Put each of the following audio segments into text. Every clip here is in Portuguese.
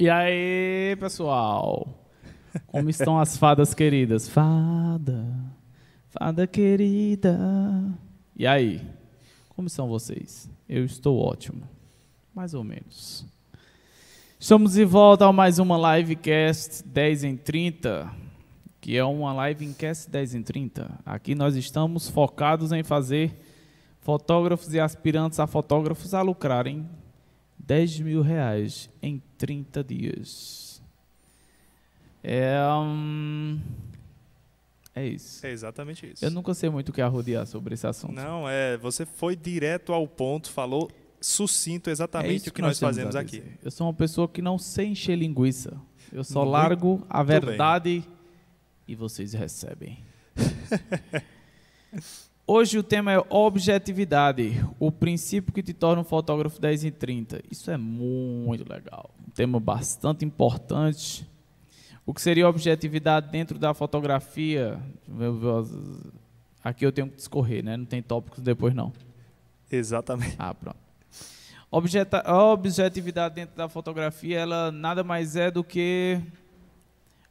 E aí, pessoal? Como estão as fadas queridas? Fada, fada querida. E aí? Como estão vocês? Eu estou ótimo. Mais ou menos. Estamos de volta a mais uma livecast 10 em 30, que é uma livecast 10 em 30. Aqui nós estamos focados em fazer fotógrafos e aspirantes a fotógrafos a lucrarem 10 mil reais em 30 dias. É, hum, é isso. É exatamente isso. Eu nunca sei muito o que arrodear sobre esse assunto. Não, é, você foi direto ao ponto, falou sucinto É exatamente isso o que nós, temos fazemos aqui. Eu sou uma pessoa que não sei encher linguiça. Eu só Muito largo a bem. verdade e vocês recebem. Hoje o tema é objetividade, o princípio que te torna um fotógrafo 10 em 30. Isso é muito legal. Um tema bastante importante. O que seria objetividade dentro da fotografia? Aqui eu tenho que discorrer, né? Não tem tópicos depois não. Exatamente. Ah, pronto. Objeta- a objetividade dentro da fotografia, ela nada mais é do que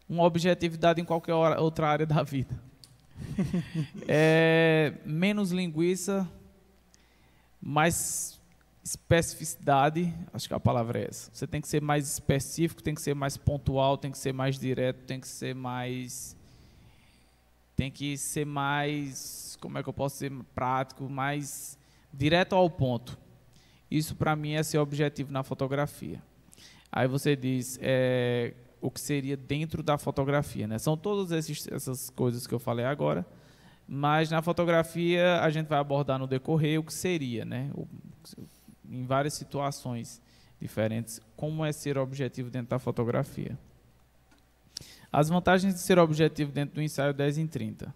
uma objetividade em qualquer outra área da vida. é menos linguiça, mais especificidade, acho que a palavra é essa. Você tem que ser mais específico, tem que ser mais pontual, tem que ser mais direto, tem que ser mais tem que ser mais, como é que eu posso ser prático, mais direto ao ponto. Isso para mim é ser objetivo na fotografia. Aí você diz é, o que seria dentro da fotografia, né? São todas essas coisas que eu falei agora, mas na fotografia a gente vai abordar no decorrer o que seria, né? O- em várias situações diferentes, como é ser objetivo dentro da fotografia. As vantagens de ser objetivo dentro do ensaio 10 em 30.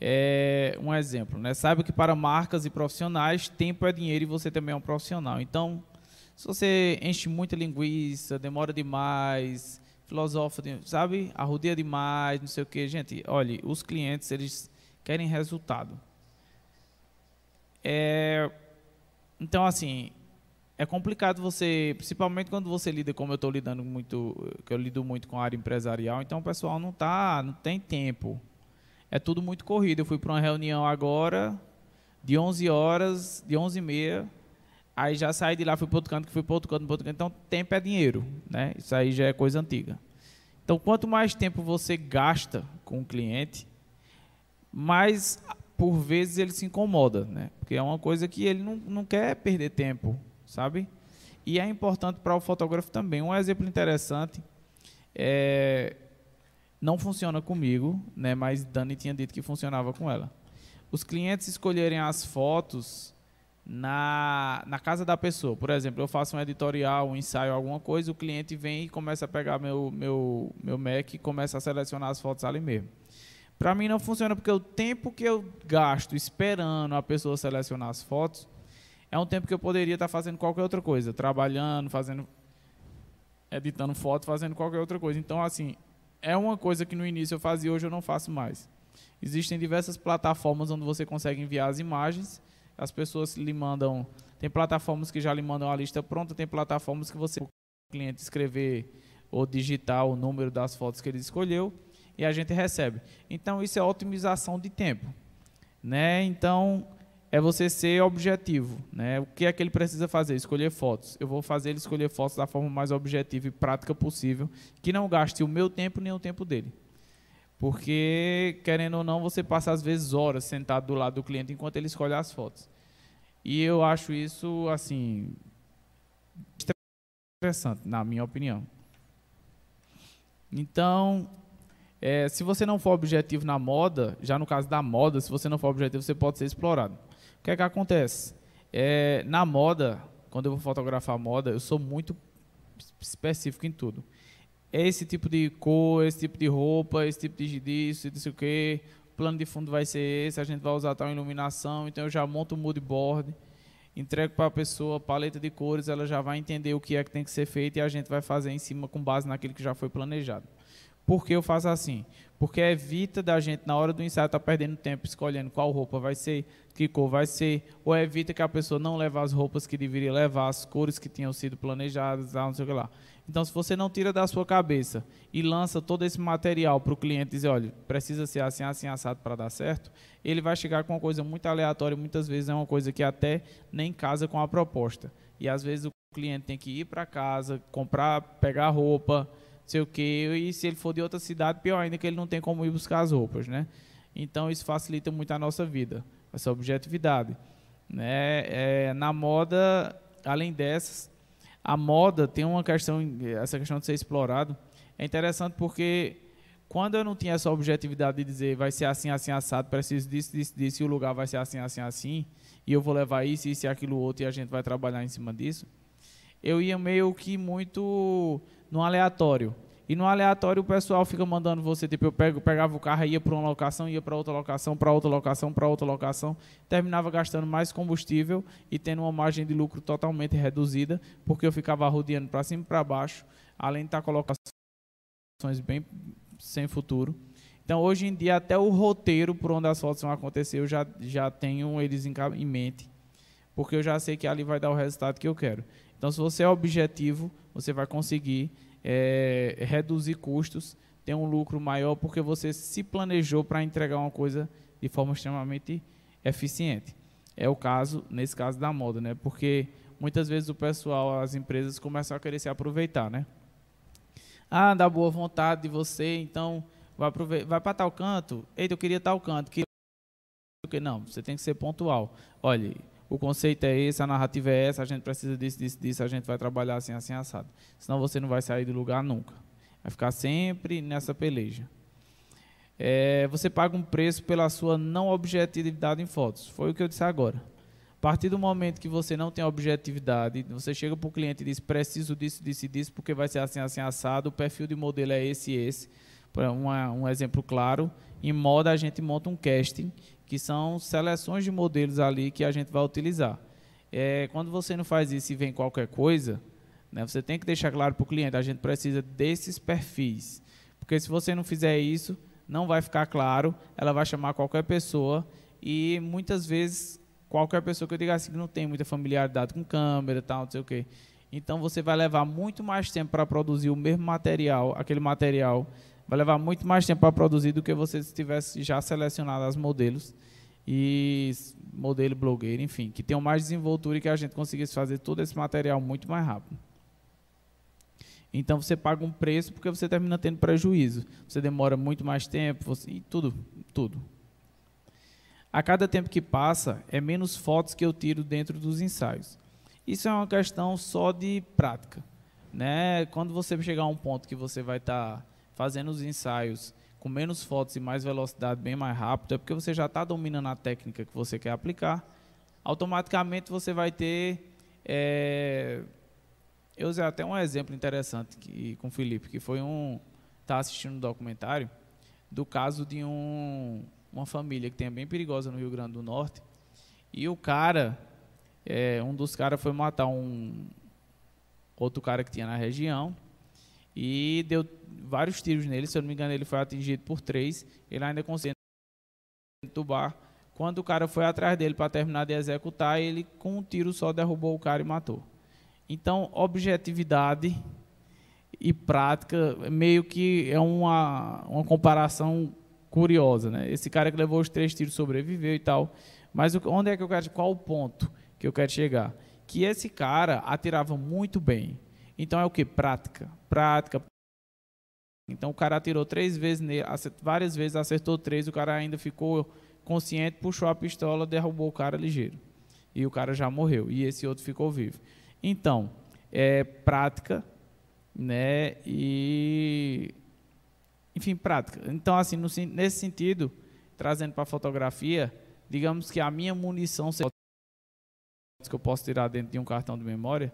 É, um exemplo, né? Saiba que para marcas e profissionais, tempo é dinheiro e você também é um profissional. Então, se você enche muita linguiça, demora demais, filosofa, sabe? Arrodeia demais, não sei o que. Gente, olha, os clientes, eles querem resultado. É, então, assim, é complicado você, principalmente quando você lida como eu estou lidando muito, que eu lido muito com a área empresarial, então o pessoal não tá, não tem tempo. É tudo muito corrido. Eu fui para uma reunião agora de 11 horas, de 11 e meia, aí já saí de lá, fui para outro canto, que fui para outro canto, para outro canto. Então, tempo é dinheiro, né? Isso aí já é coisa antiga. Então, quanto mais tempo você gasta com o cliente, mais por vezes ele se incomoda, né? Porque é uma coisa que ele não, não quer perder tempo, sabe? E é importante para o fotógrafo também. Um exemplo interessante é não funciona comigo, né? Mas Dani tinha dito que funcionava com ela. Os clientes escolherem as fotos na, na casa da pessoa. Por exemplo, eu faço um editorial, um ensaio, alguma coisa, o cliente vem e começa a pegar meu, meu, meu Mac e começa a selecionar as fotos ali mesmo. Para mim não funciona porque o tempo que eu gasto esperando a pessoa selecionar as fotos é um tempo que eu poderia estar fazendo qualquer outra coisa, trabalhando, fazendo editando foto, fazendo qualquer outra coisa. Então assim, é uma coisa que no início eu fazia, hoje eu não faço mais. Existem diversas plataformas onde você consegue enviar as imagens, as pessoas lhe mandam, tem plataformas que já lhe mandam a lista pronta, tem plataformas que você o cliente escrever ou digitar o número das fotos que ele escolheu e a gente recebe. Então isso é otimização de tempo, né? Então é você ser objetivo, né? O que é que ele precisa fazer? Escolher fotos. Eu vou fazer ele escolher fotos da forma mais objetiva e prática possível, que não gaste o meu tempo nem o tempo dele. Porque, querendo ou não, você passa às vezes horas sentado do lado do cliente enquanto ele escolhe as fotos. E eu acho isso, assim, interessante, na minha opinião. Então, é, se você não for objetivo na moda, já no caso da moda, se você não for objetivo, você pode ser explorado. O que é que acontece? É, na moda, quando eu vou fotografar moda, eu sou muito específico em tudo. É esse tipo de cor, esse tipo de roupa, esse tipo de disso, sei o quê. Plano de fundo vai ser esse, a gente vai usar tal iluminação, então eu já monto o mood board, entrego para a pessoa a paleta de cores, ela já vai entender o que é que tem que ser feito e a gente vai fazer em cima com base naquilo que já foi planejado. Por que eu faço assim? Porque evita da gente, na hora do ensaio, estar tá perdendo tempo escolhendo qual roupa vai ser, que cor vai ser, ou evita que a pessoa não leve as roupas que deveria levar, as cores que tinham sido planejadas, não sei o que lá. Então, se você não tira da sua cabeça e lança todo esse material para o cliente dizer, olha, precisa ser assim, assim, assado para dar certo, ele vai chegar com uma coisa muito aleatória, muitas vezes é uma coisa que até nem casa com a proposta. E às vezes o cliente tem que ir para casa, comprar, pegar roupa, sei o quê, e se ele for de outra cidade, pior ainda que ele não tem como ir buscar as roupas, né? Então isso facilita muito a nossa vida, essa objetividade. Né? É, na moda, além dessas, a moda tem uma questão, essa questão de ser explorado, é interessante porque quando eu não tinha essa objetividade de dizer vai ser assim, assim, assado, preciso disso, disso, disso, e o lugar vai ser assim, assim, assim, e eu vou levar isso, isso e aquilo outro, e a gente vai trabalhar em cima disso, eu ia meio que muito no aleatório. E no aleatório o pessoal fica mandando você, tipo, eu pego, pegava o carro, ia para uma locação, ia para outra locação, para outra locação, para outra locação, terminava gastando mais combustível e tendo uma margem de lucro totalmente reduzida, porque eu ficava rodeando para cima e para baixo, além de estar tá colocando bem sem futuro. Então, hoje em dia, até o roteiro por onde as fotos vão acontecer, eu já, já tenho eles em, em mente, porque eu já sei que ali vai dar o resultado que eu quero. Então, se você é objetivo, você vai conseguir é, reduzir custos, ter um lucro maior, porque você se planejou para entregar uma coisa de forma extremamente eficiente. É o caso, nesse caso da moda, né? Porque muitas vezes o pessoal, as empresas começam a querer se aproveitar, né? Ah, dá boa vontade de você, então vai, vai para tal canto. Eita, eu queria tal canto. Que... Não, você tem que ser pontual. Olha, o conceito é esse, a narrativa é essa, a gente precisa disso, disso, disso, a gente vai trabalhar assim, assim, assado. Senão você não vai sair do lugar nunca. Vai ficar sempre nessa peleja. É, você paga um preço pela sua não objetividade em fotos. Foi o que eu disse agora. A partir do momento que você não tem objetividade, você chega para o cliente e diz, preciso disso, disso e disso, porque vai ser assim, assim, assado, o perfil de modelo é esse e esse. Uma, um exemplo claro, em moda a gente monta um casting que são seleções de modelos ali que a gente vai utilizar. É, quando você não faz isso e vem qualquer coisa, né, você tem que deixar claro para o cliente, a gente precisa desses perfis. Porque se você não fizer isso, não vai ficar claro, ela vai chamar qualquer pessoa e muitas vezes qualquer pessoa que eu diga assim que não tem muita familiaridade com câmera, tal, não sei o quê. Então você vai levar muito mais tempo para produzir o mesmo material, aquele material vai levar muito mais tempo para produzir do que você tivesse já selecionado as modelos e modelo blogueiro, enfim, que tenham mais desenvoltura e que a gente conseguisse fazer todo esse material muito mais rápido. Então você paga um preço porque você termina tendo prejuízo. Você demora muito mais tempo, você, e tudo, tudo. A cada tempo que passa, é menos fotos que eu tiro dentro dos ensaios. Isso é uma questão só de prática. Né? Quando você chegar a um ponto que você vai estar tá fazendo os ensaios com menos fotos e mais velocidade, bem mais rápido, é porque você já está dominando a técnica que você quer aplicar. Automaticamente você vai ter. É, eu usei até um exemplo interessante que, com o Felipe, que foi um. Está assistindo um documentário do caso de um, uma família que tem bem perigosa no Rio Grande do Norte. E o cara, é, um dos caras foi matar um outro cara que tinha na região e deu vários tiros nele. Se eu não me engano, ele foi atingido por três. Ele ainda conseguiu entubar. Quando o cara foi atrás dele para terminar de executar, ele com um tiro só derrubou o cara e matou. Então, objetividade e prática meio que é uma, uma comparação curiosa, né? Esse cara que levou os três tiros sobreviveu e tal. Mas onde é que eu quero? Qual o ponto que eu quero chegar? Que esse cara atirava muito bem. Então é o que? Prática. Prática. Então o cara atirou três vezes nele, várias vezes acertou três, o cara ainda ficou consciente, puxou a pistola, derrubou o cara ligeiro. E o cara já morreu. E esse outro ficou vivo. Então, é prática, né? E. Enfim, prática. Então, assim, no, nesse sentido, trazendo para a fotografia, digamos que a minha munição que eu posso tirar dentro de um cartão de memória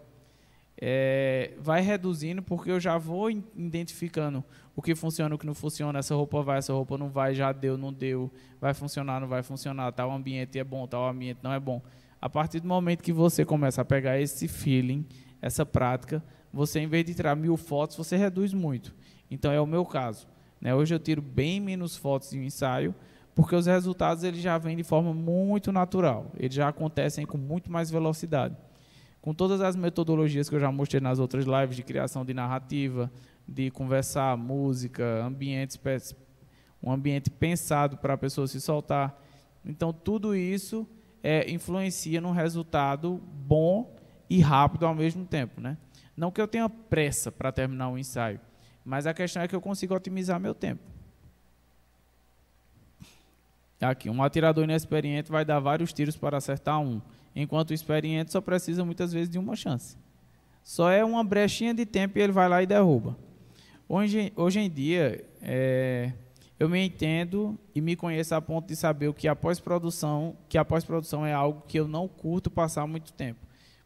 é, vai reduzindo porque eu já vou identificando o que funciona, o que não funciona, essa roupa vai, essa roupa não vai, já deu, não deu, vai funcionar, não vai funcionar, tal ambiente é bom, tal ambiente não é bom. A partir do momento que você começa a pegar esse feeling, essa prática, você em vez de tirar mil fotos, você reduz muito. Então é o meu caso. Né? Hoje eu tiro bem menos fotos de um ensaio, porque os resultados eles já vêm de forma muito natural, eles já acontecem com muito mais velocidade. Com todas as metodologias que eu já mostrei nas outras lives de criação de narrativa, de conversar, música, ambientes, um ambiente pensado para a pessoa se soltar. Então, tudo isso é, influencia num resultado bom e rápido ao mesmo tempo. Né? Não que eu tenha pressa para terminar o ensaio, mas a questão é que eu consigo otimizar meu tempo. Aqui, um atirador inexperiente vai dar vários tiros para acertar um, enquanto o experiente só precisa muitas vezes de uma chance. Só é uma brechinha de tempo e ele vai lá e derruba. Hoje, hoje em dia, é, eu me entendo e me conheço a ponto de saber o que após produção, que após produção é algo que eu não curto passar muito tempo.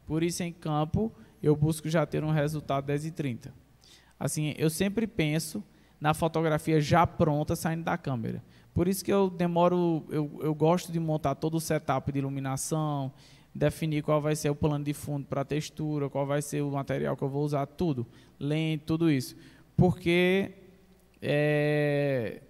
Por isso, em campo, eu busco já ter um resultado 10 e 30. Assim, eu sempre penso na fotografia já pronta saindo da câmera. Por isso que eu demoro, eu, eu gosto de montar todo o setup de iluminação, definir qual vai ser o plano de fundo para a textura, qual vai ser o material que eu vou usar, tudo, lente, tudo isso. Porque, é,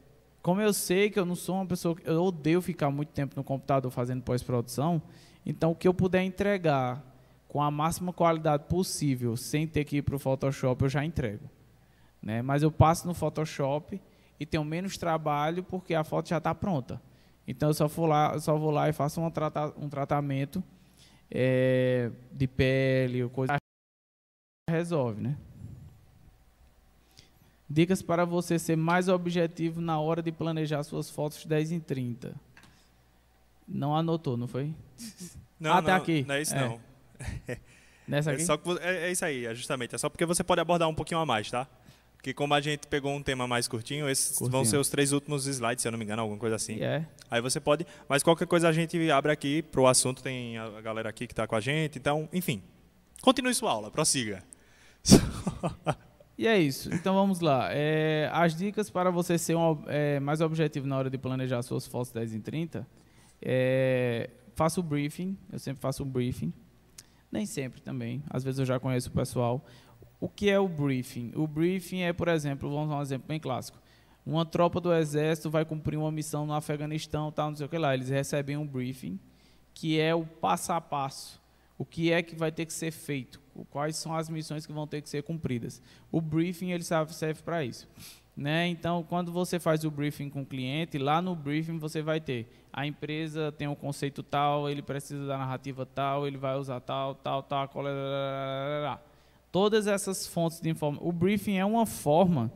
como eu sei que eu não sou uma pessoa, eu odeio ficar muito tempo no computador fazendo pós-produção, então o que eu puder entregar com a máxima qualidade possível, sem ter que ir para o Photoshop, eu já entrego. Né? Mas eu passo no Photoshop e tenho menos trabalho porque a foto já está pronta. Então eu só vou lá, só vou lá e faço um, trata, um tratamento é, de pele, coisa resolve, né? Dicas para você ser mais objetivo na hora de planejar suas fotos 10 em 30. Não anotou, não foi? Não, ah, tá aqui. Não é isso é. não. Nessa é aqui? É, só é, é isso aí, é justamente. É só porque você pode abordar um pouquinho a mais, tá? Porque como a gente pegou um tema mais curtinho, esses curtinho. vão ser os três últimos slides, se eu não me engano, alguma coisa assim. É. Aí você pode, mas qualquer coisa a gente abre aqui para o assunto, tem a galera aqui que está com a gente, então, enfim. Continue sua aula, prossiga. E é isso. Então vamos lá. É, as dicas para você ser um, é, mais objetivo na hora de planejar suas fotos 10 em 30. É, faça o briefing. Eu sempre faço um briefing. Nem sempre também. Às vezes eu já conheço o pessoal. O que é o briefing? O briefing é, por exemplo, vamos dar um exemplo bem clássico. Uma tropa do exército vai cumprir uma missão no Afeganistão, tal, não sei o que lá. Eles recebem um briefing, que é o passo a passo. O que é que vai ter que ser feito? Quais são as missões que vão ter que ser cumpridas? O briefing ele serve para isso. Né? Então, quando você faz o briefing com o cliente, lá no briefing você vai ter a empresa tem um conceito tal, ele precisa da narrativa tal, ele vai usar tal, tal, tal, tal todas essas fontes de informação. O briefing é uma forma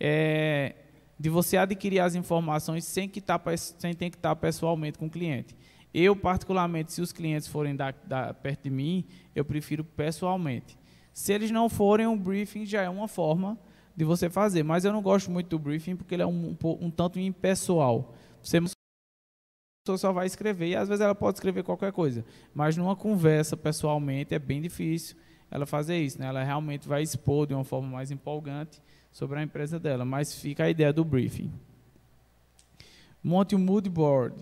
é, de você adquirir as informações sem, que tá, sem ter que estar pessoalmente com o cliente. Eu, particularmente, se os clientes forem da, da, perto de mim, eu prefiro pessoalmente. Se eles não forem, um briefing já é uma forma de você fazer. Mas eu não gosto muito do briefing porque ele é um, um, um tanto impessoal. Você só vai escrever e às vezes ela pode escrever qualquer coisa. Mas numa conversa pessoalmente é bem difícil ela fazer isso, né? Ela realmente vai expor de uma forma mais empolgante sobre a empresa dela, mas fica a ideia do briefing. Monte um mood board,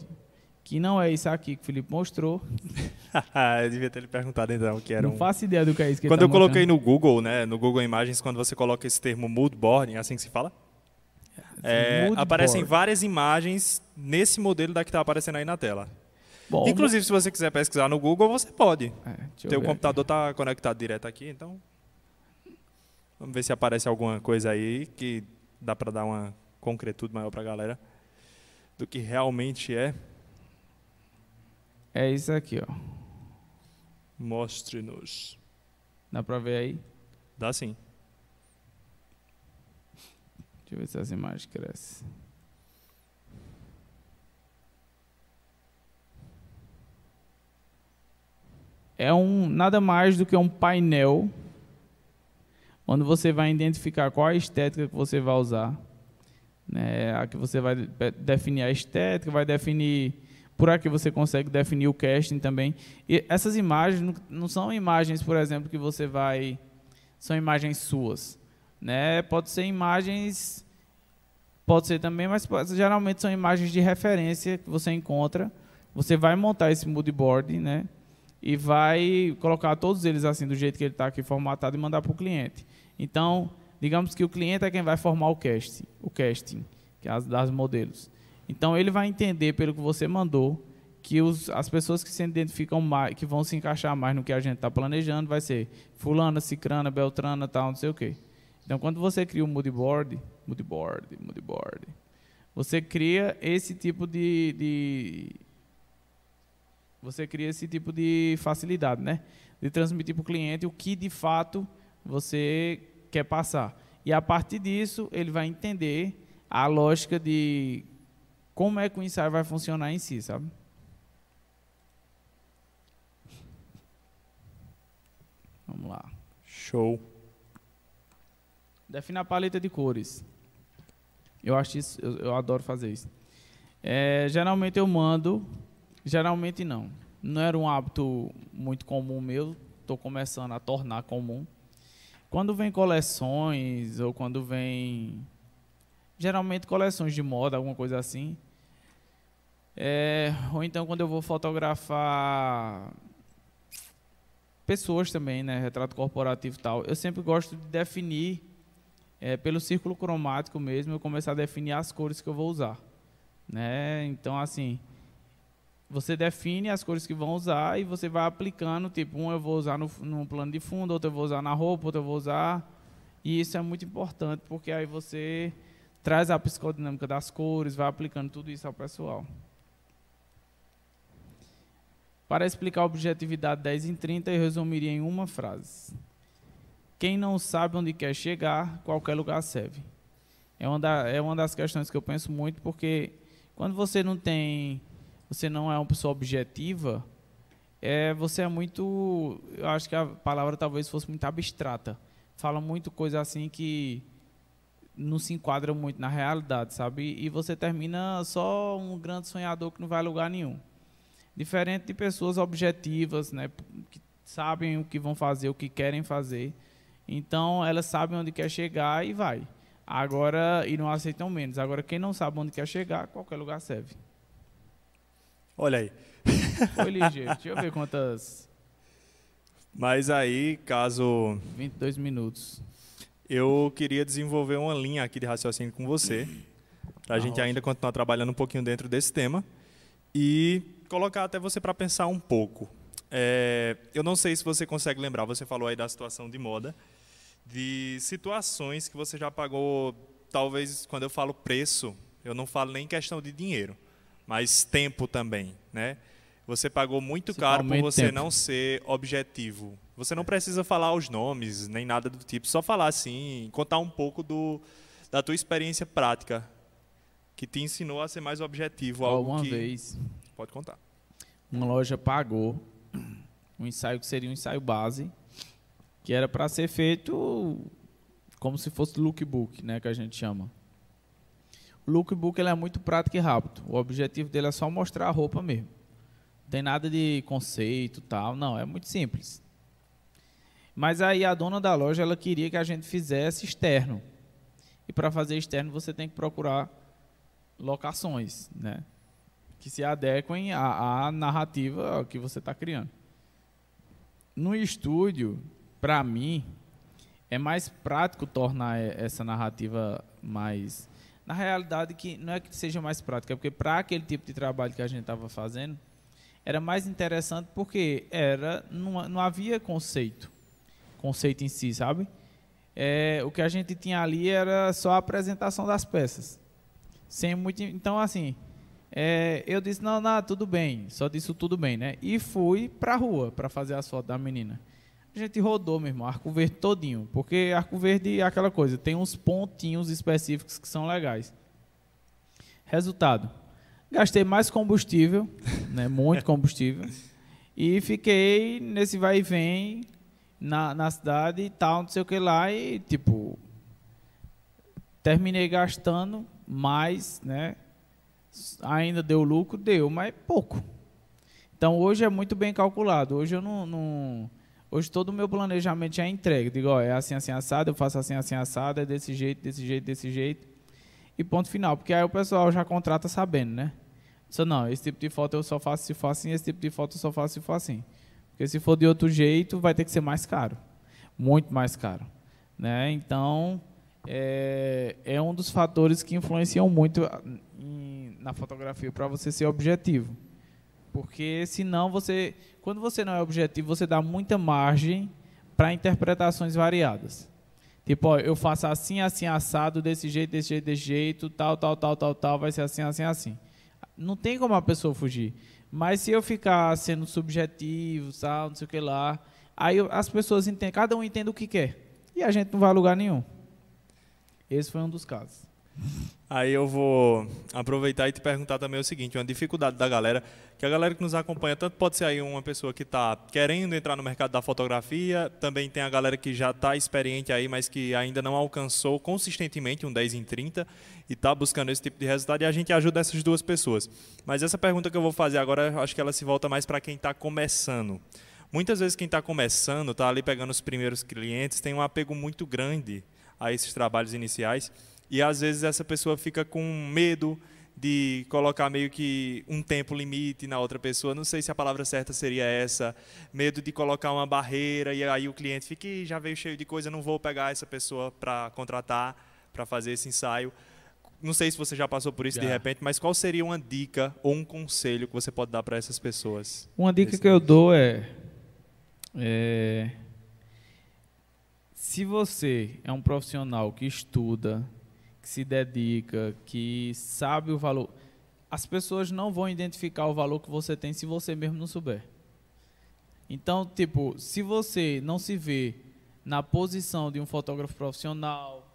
que não é isso aqui que o Felipe mostrou. eu devia ter lhe perguntado então que era Não um... faço ideia do que é isso que Quando tá eu coloquei no Google, né, no Google Imagens, quando você coloca esse termo mood board, é assim que se fala? É, aparecem board. várias imagens nesse modelo da que está aparecendo aí na tela. Bom, Inclusive, se você quiser pesquisar no Google, você pode. É, Teu computador está conectado direto aqui, então. Vamos ver se aparece alguma coisa aí que dá para dar uma concretude maior para a galera do que realmente é. É isso aqui, ó. Mostre-nos. Dá para ver aí? Dá sim. Deixa eu ver se as imagens crescem. É um nada mais do que um painel onde você vai identificar qual a estética que você vai usar. Né? Aqui você vai definir a estética, vai definir. Por aqui você consegue definir o casting também. E essas imagens não são imagens, por exemplo, que você vai. São imagens suas. Né? Pode ser imagens. Pode ser também, mas geralmente são imagens de referência que você encontra. Você vai montar esse mood board, né? E vai colocar todos eles assim do jeito que ele está aqui formatado e mandar para o cliente. Então, digamos que o cliente é quem vai formar o casting, o casting, que é as das modelos. Então ele vai entender pelo que você mandou que os, as pessoas que se identificam mais, que vão se encaixar mais no que a gente está planejando, vai ser fulana, cicrana, beltrana, tal, não sei o quê. Então, quando você cria um moodboard, moodboard, moodboard, você cria esse tipo de, de você cria esse tipo de facilidade, né? De transmitir para o cliente o que de fato você quer passar. E a partir disso, ele vai entender a lógica de como é que o ensaio vai funcionar em si, sabe? Vamos lá. Show. Defina a paleta de cores. Eu acho isso, eu, eu adoro fazer isso. É, geralmente eu mando, geralmente não. Não era um hábito muito comum meu, estou começando a tornar comum. Quando vem coleções ou quando vem geralmente coleções de moda, alguma coisa assim. É, ou então quando eu vou fotografar pessoas também, né, retrato corporativo e tal, eu sempre gosto de definir é, pelo círculo cromático mesmo, eu começar a definir as cores que eu vou usar, né? Então assim, você define as cores que vão usar e você vai aplicando, tipo, um eu vou usar no, no plano de fundo, outro eu vou usar na roupa, outro eu vou usar, e isso é muito importante porque aí você traz a psicodinâmica das cores, vai aplicando tudo isso ao pessoal. Para explicar a objetividade 10 em 30, eu resumiria em uma frase. Quem não sabe onde quer chegar, qualquer lugar serve. É uma, da, é uma das questões que eu penso muito, porque quando você não tem, você não é uma pessoa objetiva, é, você é muito, eu acho que a palavra talvez fosse muito abstrata. Fala muito coisa assim que não se enquadra muito na realidade, sabe? E você termina só um grande sonhador que não vai a lugar nenhum. Diferente de pessoas objetivas, né, que sabem o que vão fazer, o que querem fazer. Então, elas sabem onde quer chegar e vai. Agora, e não aceitam menos. Agora, quem não sabe onde quer chegar, qualquer lugar serve. Olha aí. Foi ligeiro. Deixa eu ver quantas. Mas aí, caso. 22 minutos. Eu queria desenvolver uma linha aqui de raciocínio com você, para a ah, gente ainda continuar trabalhando um pouquinho dentro desse tema. E colocar até você para pensar um pouco. É, eu não sei se você consegue lembrar, você falou aí da situação de moda, de situações que você já pagou, talvez quando eu falo preço, eu não falo nem questão de dinheiro, mas tempo também, né? Você pagou muito caro por você tempo. não ser objetivo. Você não precisa falar os nomes, nem nada do tipo, só falar assim, contar um pouco do, da tua experiência prática que te ensinou a ser mais objetivo. Alguma que... vez Pode contar. Uma loja pagou um ensaio que seria um ensaio base, que era para ser feito como se fosse lookbook, né, que a gente chama. O lookbook ele é muito prático e rápido. O objetivo dele é só mostrar a roupa mesmo. Não tem nada de conceito, tal, não, é muito simples. Mas aí a dona da loja ela queria que a gente fizesse externo. E para fazer externo você tem que procurar locações, né? que se adequem à, à narrativa que você está criando. No estúdio, para mim, é mais prático tornar essa narrativa mais. Na realidade, que não é que seja mais prática, é porque para aquele tipo de trabalho que a gente estava fazendo, era mais interessante porque era não, não havia conceito, conceito em si, sabe? É, o que a gente tinha ali era só a apresentação das peças, sem muito. Então, assim, é, eu disse, não, não, tudo bem. Só disse tudo bem, né? E fui pra rua para fazer as fotos da menina. A gente rodou, meu irmão, Arco Verde todinho. Porque Arco Verde é aquela coisa, tem uns pontinhos específicos que são legais. Resultado, gastei mais combustível, né? Muito combustível. E fiquei nesse vai e vem na, na cidade e tal, não sei o que lá. E, tipo, terminei gastando mais, né? ainda deu lucro? Deu, mas pouco. Então hoje é muito bem calculado. Hoje eu não. não hoje todo o meu planejamento já é entregue. Digo, ó, é assim, assim, assado, eu faço assim, assim, assado, é desse jeito, desse jeito, desse jeito. E ponto final. Porque aí o pessoal já contrata sabendo, né? Só não, esse tipo de foto eu só faço se for assim, esse tipo de foto eu só faço se for assim. Porque se for de outro jeito, vai ter que ser mais caro. Muito mais caro. Né? Então, é, é um dos fatores que influenciam muito em, na fotografia para você ser objetivo. Porque senão você, quando você não é objetivo, você dá muita margem para interpretações variadas. Tipo, ó, eu faço assim, assim, assado, desse jeito, desse jeito, desse jeito, tal, tal, tal, tal, tal, vai ser assim, assim, assim. Não tem como a pessoa fugir. Mas se eu ficar sendo subjetivo, tal, não sei o que lá, aí as pessoas entendem, cada um entende o que quer. E a gente não vai a lugar nenhum. Esse foi um dos casos. Aí eu vou aproveitar e te perguntar também o seguinte, uma dificuldade da galera, que a galera que nos acompanha, tanto pode ser aí uma pessoa que está querendo entrar no mercado da fotografia, também tem a galera que já está experiente aí, mas que ainda não alcançou consistentemente um 10 em 30 e está buscando esse tipo de resultado, e a gente ajuda essas duas pessoas. Mas essa pergunta que eu vou fazer agora, acho que ela se volta mais para quem está começando. Muitas vezes quem está começando, está ali pegando os primeiros clientes, tem um apego muito grande a esses trabalhos iniciais, e às vezes essa pessoa fica com medo de colocar meio que um tempo limite na outra pessoa. Não sei se a palavra certa seria essa. Medo de colocar uma barreira e aí o cliente fica, já veio cheio de coisa, não vou pegar essa pessoa para contratar, para fazer esse ensaio. Não sei se você já passou por isso já. de repente, mas qual seria uma dica ou um conselho que você pode dar para essas pessoas? Uma dica que eu dou é, é se você é um profissional que estuda, se dedica, que sabe o valor, as pessoas não vão identificar o valor que você tem se você mesmo não souber. Então, tipo, se você não se vê na posição de um fotógrafo profissional,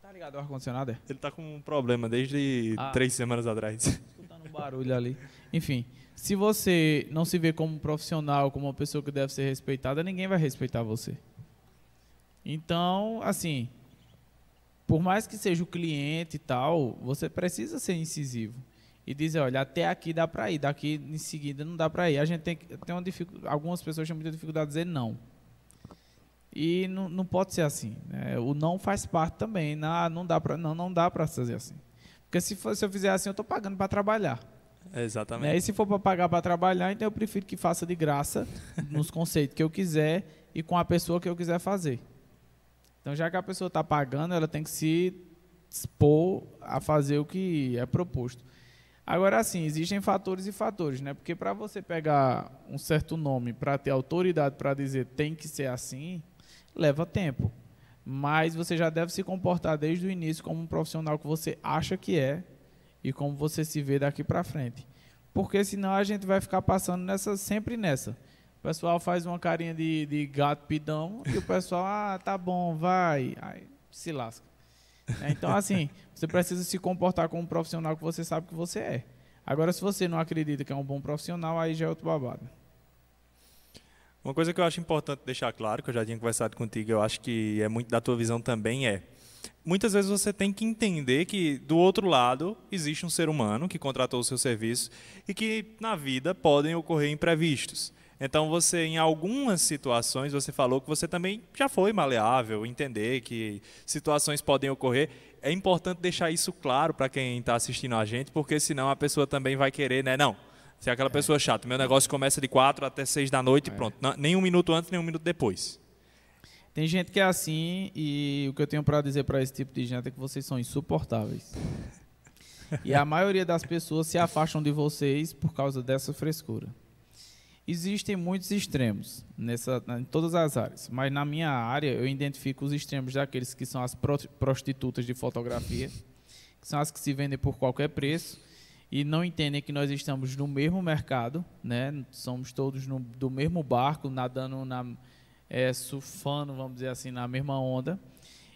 tá ligado o ar-condicionado? É? Ele tá com um problema desde ah, três semanas atrás. Escutando um barulho ali. Enfim, se você não se vê como um profissional, como uma pessoa que deve ser respeitada, ninguém vai respeitar você. Então, assim, por mais que seja o cliente e tal, você precisa ser incisivo e dizer, olha, até aqui dá para ir, daqui em seguida não dá para ir. A gente tem, tem uma dificuldade, algumas pessoas têm muita dificuldade de dizer não. E não, não pode ser assim. Né? O não faz parte também. Não, não dá para não, não dá para fazer assim. Porque se, for, se eu fizer assim, eu estou pagando para trabalhar. exatamente. Né? E se for para pagar para trabalhar, então eu prefiro que faça de graça, nos conceitos que eu quiser e com a pessoa que eu quiser fazer. Então, já que a pessoa está pagando, ela tem que se expor a fazer o que é proposto. Agora, sim, existem fatores e fatores, né? Porque para você pegar um certo nome, para ter autoridade para dizer tem que ser assim, leva tempo. Mas você já deve se comportar desde o início como um profissional que você acha que é e como você se vê daqui para frente. Porque senão a gente vai ficar passando nessa sempre nessa. O pessoal faz uma carinha de, de gato pidão e o pessoal, ah, tá bom, vai. Aí se lasca. É, então, assim, você precisa se comportar como um profissional que você sabe que você é. Agora, se você não acredita que é um bom profissional, aí já é outro babado. Uma coisa que eu acho importante deixar claro, que eu já tinha conversado contigo, eu acho que é muito da tua visão também, é muitas vezes você tem que entender que do outro lado existe um ser humano que contratou o seu serviço e que na vida podem ocorrer imprevistos. Então você, em algumas situações, você falou que você também já foi maleável, entender que situações podem ocorrer. É importante deixar isso claro para quem está assistindo a gente, porque senão a pessoa também vai querer, né? Não, se é aquela pessoa chata, meu negócio começa de 4 até 6 da noite e é. pronto. Não, nem um minuto antes, nem um minuto depois. Tem gente que é assim e o que eu tenho para dizer para esse tipo de gente é que vocês são insuportáveis. e a maioria das pessoas se afastam de vocês por causa dessa frescura. Existem muitos extremos nessa, em todas as áreas, mas na minha área eu identifico os extremos daqueles que são as prostitutas de fotografia, que são as que se vendem por qualquer preço e não entendem que nós estamos no mesmo mercado, né? somos todos no, do mesmo barco, nadando, na, é, surfando, vamos dizer assim, na mesma onda,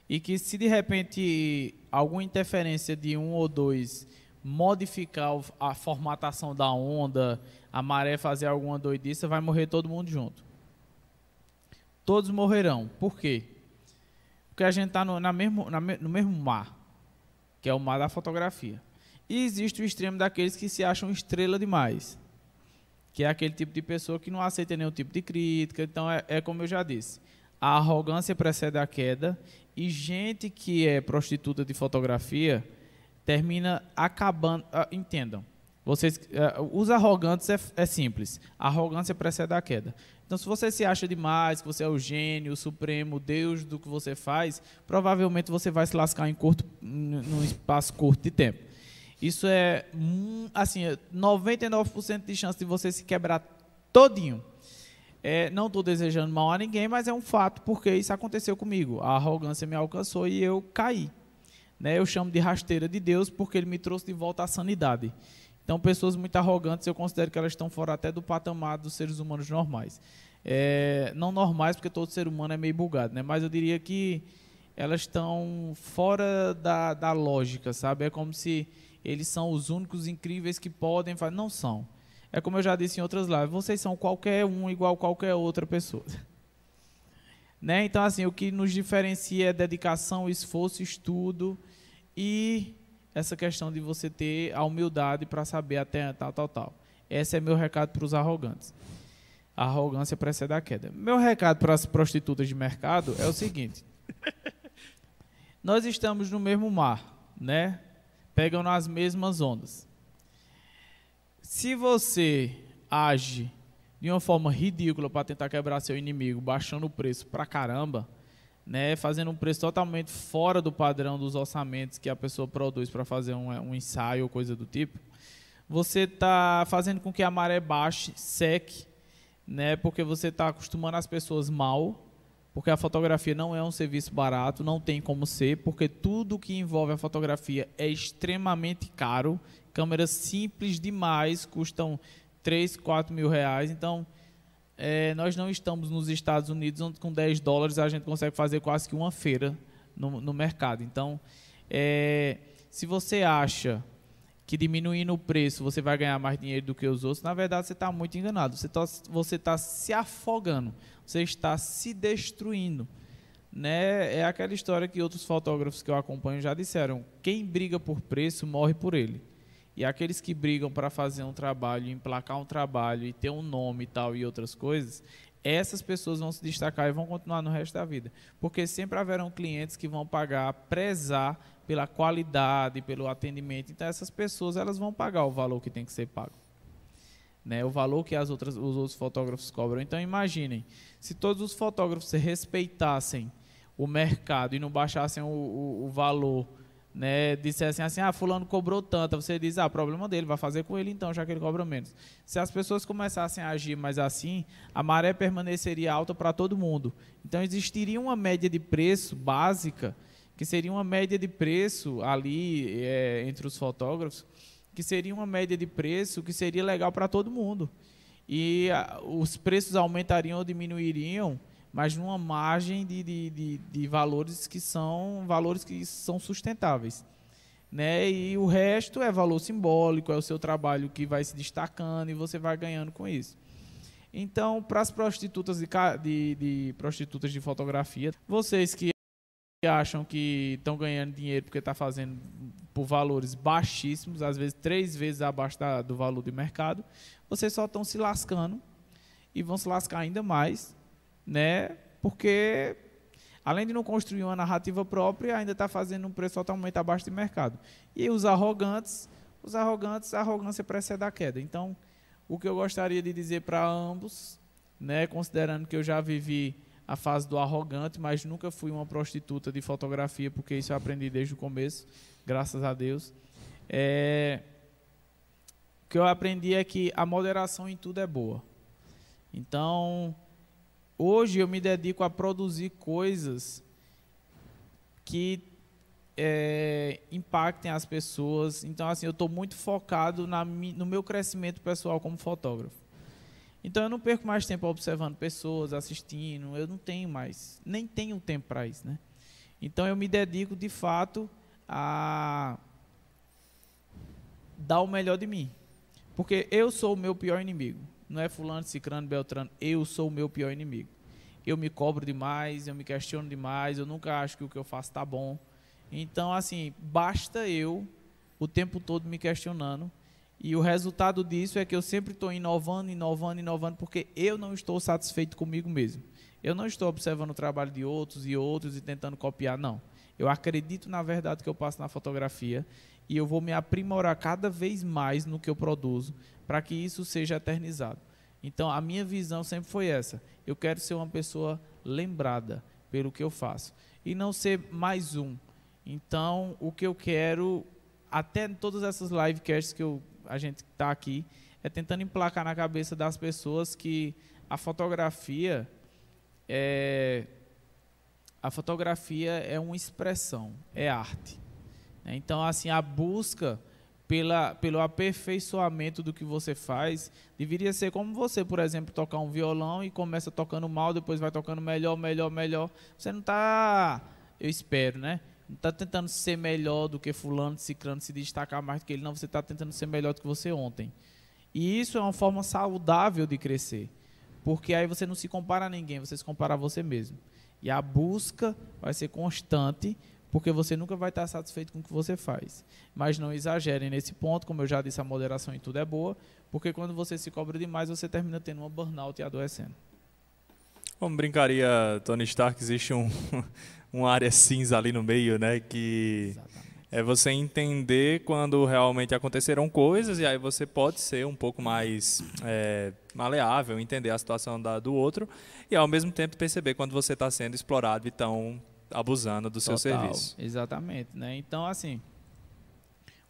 e que se de repente alguma interferência de um ou dois modificar a formatação da onda, a maré fazer alguma doidice, vai morrer todo mundo junto. Todos morrerão. Por quê? Porque a gente está no, mesmo, no mesmo mar, que é o mar da fotografia. E existe o extremo daqueles que se acham estrela demais, que é aquele tipo de pessoa que não aceita nenhum tipo de crítica. Então, é, é como eu já disse, a arrogância precede a queda, e gente que é prostituta de fotografia termina acabando. Uh, entendam, Vocês, uh, os arrogantes é, é, simples. A arrogância precede a queda. Então, se você se acha demais, que você é o gênio, o supremo, Deus do que você faz, provavelmente você vai se lascar em curto, num espaço curto de tempo. Isso é, assim, 99% de chance de você se quebrar todinho. É, não estou desejando mal a ninguém, mas é um fato, porque isso aconteceu comigo. A arrogância me alcançou e eu caí. Né? Eu chamo de rasteira de Deus porque ele me trouxe de volta à sanidade. Então, pessoas muito arrogantes, eu considero que elas estão fora até do patamar dos seres humanos normais. É, não normais, porque todo ser humano é meio bugado, né? mas eu diria que elas estão fora da, da lógica, sabe? É como se eles são os únicos incríveis que podem fazer. Não são. É como eu já disse em outras lives, vocês são qualquer um igual qualquer outra pessoa. né? Então, assim, o que nos diferencia é dedicação, esforço, estudo e essa questão de você ter a humildade para saber até tal, tal, tal. Esse é meu recado para os arrogantes. A arrogância precede a queda. Meu recado para as prostitutas de mercado é o seguinte: nós estamos no mesmo mar, né? Pegam nas mesmas ondas. Se você age de uma forma ridícula para tentar quebrar seu inimigo, baixando o preço para caramba, né, fazendo um preço totalmente fora do padrão dos orçamentos que a pessoa produz para fazer um, um, ensaio ou coisa do tipo, você está fazendo com que a maré baixe, seque, né, porque você está acostumando as pessoas mal, porque a fotografia não é um serviço barato, não tem como ser, porque tudo que envolve a fotografia é extremamente caro, câmeras simples demais custam 3, 4 mil reais, então é, nós não estamos nos Estados Unidos, onde com 10 dólares a gente consegue fazer quase que uma feira no, no mercado. Então, é, se você acha que diminuindo o preço você vai ganhar mais dinheiro do que os outros, na verdade você está muito enganado. Você está tá se afogando, você está se destruindo. Né? É aquela história que outros fotógrafos que eu acompanho já disseram: quem briga por preço morre por ele. E aqueles que brigam para fazer um trabalho, emplacar um trabalho e ter um nome e tal e outras coisas, essas pessoas vão se destacar e vão continuar no resto da vida. Porque sempre haverão clientes que vão pagar, prezar pela qualidade, pelo atendimento. Então essas pessoas elas vão pagar o valor que tem que ser pago. Né, o valor que as outras, os outros fotógrafos cobram. Então imaginem, se todos os fotógrafos respeitassem o mercado e não baixassem o, o, o valor né, dissessem assim, ah, fulano cobrou tanto, você diz, ah, problema dele, vai fazer com ele então, já que ele cobra menos. Se as pessoas começassem a agir mais assim, a maré permaneceria alta para todo mundo. Então existiria uma média de preço básica, que seria uma média de preço ali é, entre os fotógrafos, que seria uma média de preço que seria legal para todo mundo. E a, os preços aumentariam ou diminuiriam mas numa margem de, de, de, de, valores que são valores que são sustentáveis. Né? E o resto é valor simbólico, é o seu trabalho que vai se destacando e você vai ganhando com isso. Então, para as prostitutas de, de, de, prostitutas de fotografia, vocês que acham que estão ganhando dinheiro porque está fazendo por valores baixíssimos, às vezes três vezes abaixo da, do valor de mercado, vocês só estão se lascando e vão se lascar ainda mais né? Porque além de não construir uma narrativa própria, ainda está fazendo um preço totalmente abaixo de mercado. E os arrogantes, os arrogantes, a arrogância precede a queda. Então, o que eu gostaria de dizer para ambos, né, considerando que eu já vivi a fase do arrogante, mas nunca fui uma prostituta de fotografia, porque isso eu aprendi desde o começo, graças a Deus. É, o que eu aprendi é que a moderação em tudo é boa. Então, Hoje eu me dedico a produzir coisas que é, impactem as pessoas. Então, assim, eu estou muito focado na, no meu crescimento pessoal como fotógrafo. Então, eu não perco mais tempo observando pessoas, assistindo. Eu não tenho mais, nem tenho tempo para isso, né? Então, eu me dedico, de fato, a dar o melhor de mim. Porque eu sou o meu pior inimigo não é fulano, cicrano, beltrano. Eu sou o meu pior inimigo. Eu me cobro demais, eu me questiono demais, eu nunca acho que o que eu faço está bom. Então, assim, basta eu o tempo todo me questionando. E o resultado disso é que eu sempre estou inovando, inovando, inovando, porque eu não estou satisfeito comigo mesmo. Eu não estou observando o trabalho de outros e outros e tentando copiar, não. Eu acredito na verdade que eu passo na fotografia e eu vou me aprimorar cada vez mais no que eu produzo para que isso seja eternizado. Então, a minha visão sempre foi essa. Eu quero ser uma pessoa lembrada pelo que eu faço e não ser mais um. Então, o que eu quero, até em todas essas livecasts que eu, a gente está aqui, é tentando emplacar na cabeça das pessoas que a fotografia é a fotografia é uma expressão, é arte. Então, assim, a busca pela, pelo aperfeiçoamento do que você faz deveria ser como você, por exemplo, tocar um violão e começa tocando mal, depois vai tocando melhor, melhor, melhor. Você não está, eu espero, né? Não está tentando ser melhor do que fulano, ciclano, se destacar mais do que ele, não. Você está tentando ser melhor do que você ontem. E isso é uma forma saudável de crescer. Porque aí você não se compara a ninguém, você se compara a você mesmo. E a busca vai ser constante, porque você nunca vai estar satisfeito com o que você faz. Mas não exagerem nesse ponto, como eu já disse, a moderação em tudo é boa, porque quando você se cobra demais, você termina tendo uma burnout e adoecendo. Como brincaria Tony Stark, existe um, uma área cinza ali no meio, né? Que Exatamente. É você entender quando realmente aconteceram coisas e aí você pode ser um pouco mais é, maleável, entender a situação da, do outro e ao mesmo tempo perceber quando você está sendo explorado e estão abusando do Total, seu serviço. Exatamente, né? Então, assim,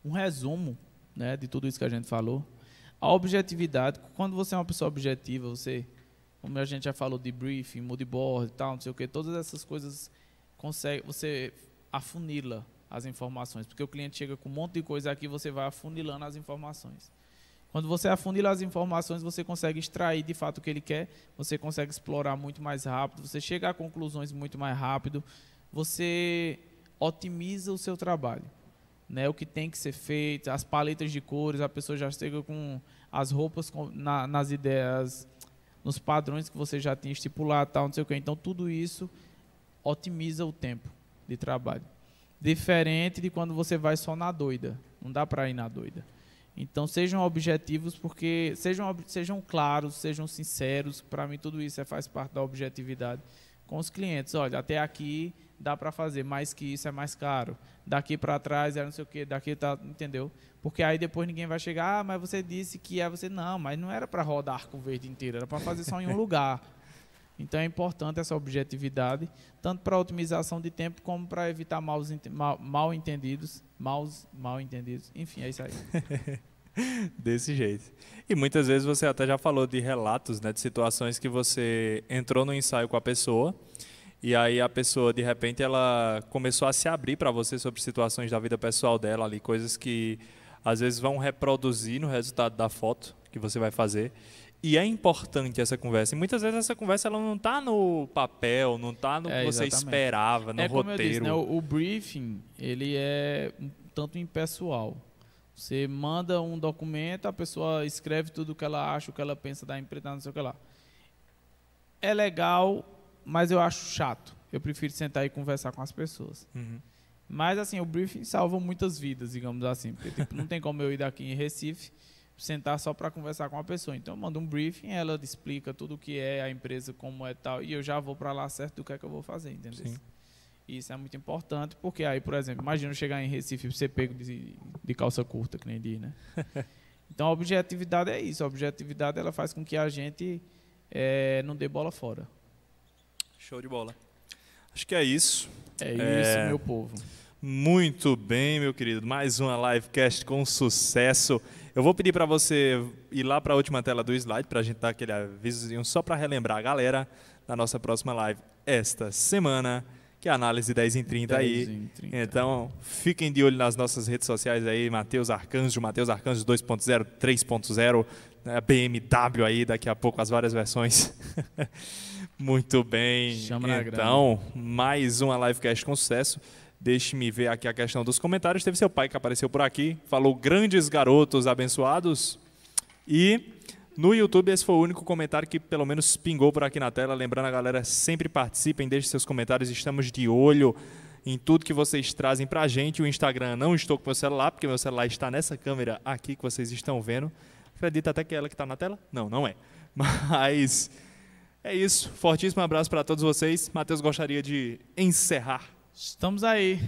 um resumo, né, de tudo isso que a gente falou. A objetividade, quando você é uma pessoa objetiva, você, como a gente já falou de briefing, moodboard e tal, não sei o que, todas essas coisas consegue, você afunila as informações, porque o cliente chega com um monte de coisa aqui, você vai afunilando as informações. Quando você afunila as informações, você consegue extrair de fato o que ele quer, você consegue explorar muito mais rápido, você chega a conclusões muito mais rápido, você otimiza o seu trabalho. Né, o que tem que ser feito, as paletas de cores, a pessoa já chega com as roupas com, na, nas ideias, nos padrões que você já tinha estipulado, tal, não sei o que. Então, tudo isso otimiza o tempo de trabalho. Diferente de quando você vai só na doida. Não dá para ir na doida. Então, sejam objetivos, porque sejam, sejam claros, sejam sinceros. Para mim, tudo isso é, faz parte da objetividade com os clientes. Olha, até aqui dá para fazer, mais que isso é mais caro. Daqui para trás é não sei o que, daqui tá, entendeu? Porque aí depois ninguém vai chegar, ah, mas você disse que é você não, mas não era para rodar arco verde inteiro, era para fazer só em um lugar. Então é importante essa objetividade, tanto para otimização de tempo como para evitar mal, mal entendidos, maus, mal entendidos. Enfim, é isso aí. Desse jeito. E muitas vezes você até já falou de relatos, né, de situações que você entrou no ensaio com a pessoa e aí a pessoa, de repente, ela começou a se abrir para você sobre situações da vida pessoal dela ali, coisas que às vezes vão reproduzir no resultado da foto que você vai fazer. E é importante essa conversa. E muitas vezes essa conversa ela não está no papel, não está no é, que você esperava, no é, roteiro. Como eu disse, né, o, o, briefing, ele é um tanto impessoal. Você manda um documento, a pessoa escreve tudo o que ela acha, o que ela pensa da empresa, não sei o que lá. É legal mas eu acho chato. Eu prefiro sentar e conversar com as pessoas. Uhum. Mas, assim, o briefing salva muitas vidas, digamos assim. Porque tipo, não tem como eu ir daqui em Recife, sentar só para conversar com a pessoa. Então, eu mando um briefing, ela explica tudo o que é a empresa, como é tal, e eu já vou para lá certo do que é que eu vou fazer, entendeu? Sim. Isso é muito importante, porque aí, por exemplo, imagina chegar em Recife e ser pego de, de calça curta, que nem diz, né? então, a objetividade é isso. A objetividade, ela faz com que a gente é, não dê bola fora. Show de bola. Acho que é isso. É isso, é... meu povo. Muito bem, meu querido. Mais uma livecast com sucesso. Eu vou pedir para você ir lá para a última tela do slide para a gente dar aquele avisozinho só para relembrar a galera da nossa próxima live esta semana, que é a análise 10 em 30 10 aí. Em 30. Então, fiquem de olho nas nossas redes sociais aí, Matheus Arcanjo, Matheus Arcanjo 2.0, 3.0, né, BMW aí, daqui a pouco as várias versões. Muito bem. Chama então, mais uma livecast com sucesso. Deixe-me ver aqui a questão dos comentários. Teve seu pai que apareceu por aqui, falou grandes garotos abençoados. E no YouTube esse foi o único comentário que pelo menos pingou por aqui na tela. Lembrando a galera, sempre participem, deixem seus comentários. Estamos de olho em tudo que vocês trazem para a gente. O Instagram não estou com meu celular, porque meu celular está nessa câmera aqui que vocês estão vendo. Acredita até que é ela que está na tela? Não, não é. Mas é isso. Fortíssimo abraço para todos vocês. Matheus gostaria de encerrar Estamos aí.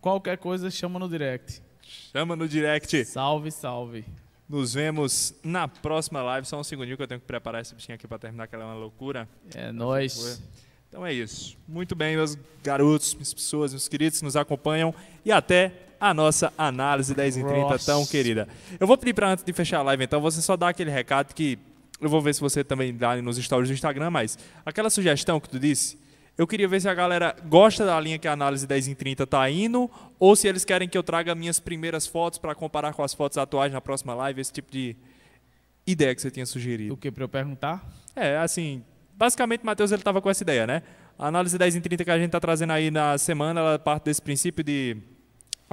Qualquer coisa, chama no direct. Chama no direct. Salve, salve. Nos vemos na próxima live. Só um segundinho que eu tenho que preparar esse bichinho aqui para terminar aquela uma loucura. É nóis. Então é isso. Muito bem, meus garotos, minhas pessoas, meus queridos que nos acompanham. E até a nossa análise 10 em 30 tão querida. Eu vou pedir para antes de fechar a live, então, você só dar aquele recado que eu vou ver se você também dá nos stories do Instagram, mas aquela sugestão que tu disse, eu queria ver se a galera gosta da linha que a análise 10 em 30 está indo, ou se eles querem que eu traga minhas primeiras fotos para comparar com as fotos atuais na próxima live, esse tipo de ideia que você tinha sugerido. O que para eu perguntar? É, assim, basicamente, Matheus ele estava com essa ideia, né? A análise 10 em 30 que a gente está trazendo aí na semana, ela parte desse princípio de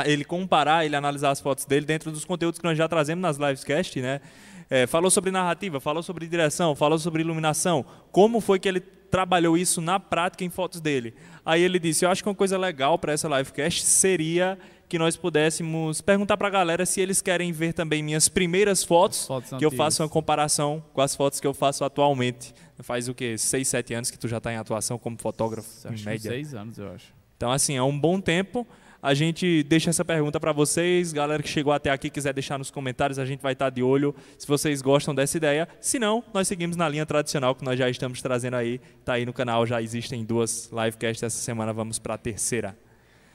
ele comparar, ele analisar as fotos dele dentro dos conteúdos que nós já trazemos nas livescast, né? É, falou sobre narrativa, falou sobre direção, falou sobre iluminação, como foi que ele trabalhou isso na prática em fotos dele. Aí ele disse: Eu acho que uma coisa legal para essa livecast seria que nós pudéssemos perguntar para a galera se eles querem ver também minhas primeiras fotos, fotos que eu faço uma comparação com as fotos que eu faço atualmente. Faz o quê? Seis, sete anos que tu já está em atuação como fotógrafo, em média. Seis anos, eu acho. Então, assim, é um bom tempo. A gente deixa essa pergunta para vocês. Galera que chegou até aqui, quiser deixar nos comentários, a gente vai estar tá de olho se vocês gostam dessa ideia. Se não, nós seguimos na linha tradicional que nós já estamos trazendo aí. Está aí no canal, já existem duas livecasts essa semana, vamos para a terceira.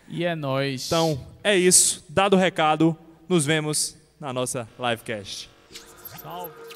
E é nós. Então, é isso. Dado o recado, nos vemos na nossa livecast. Salve.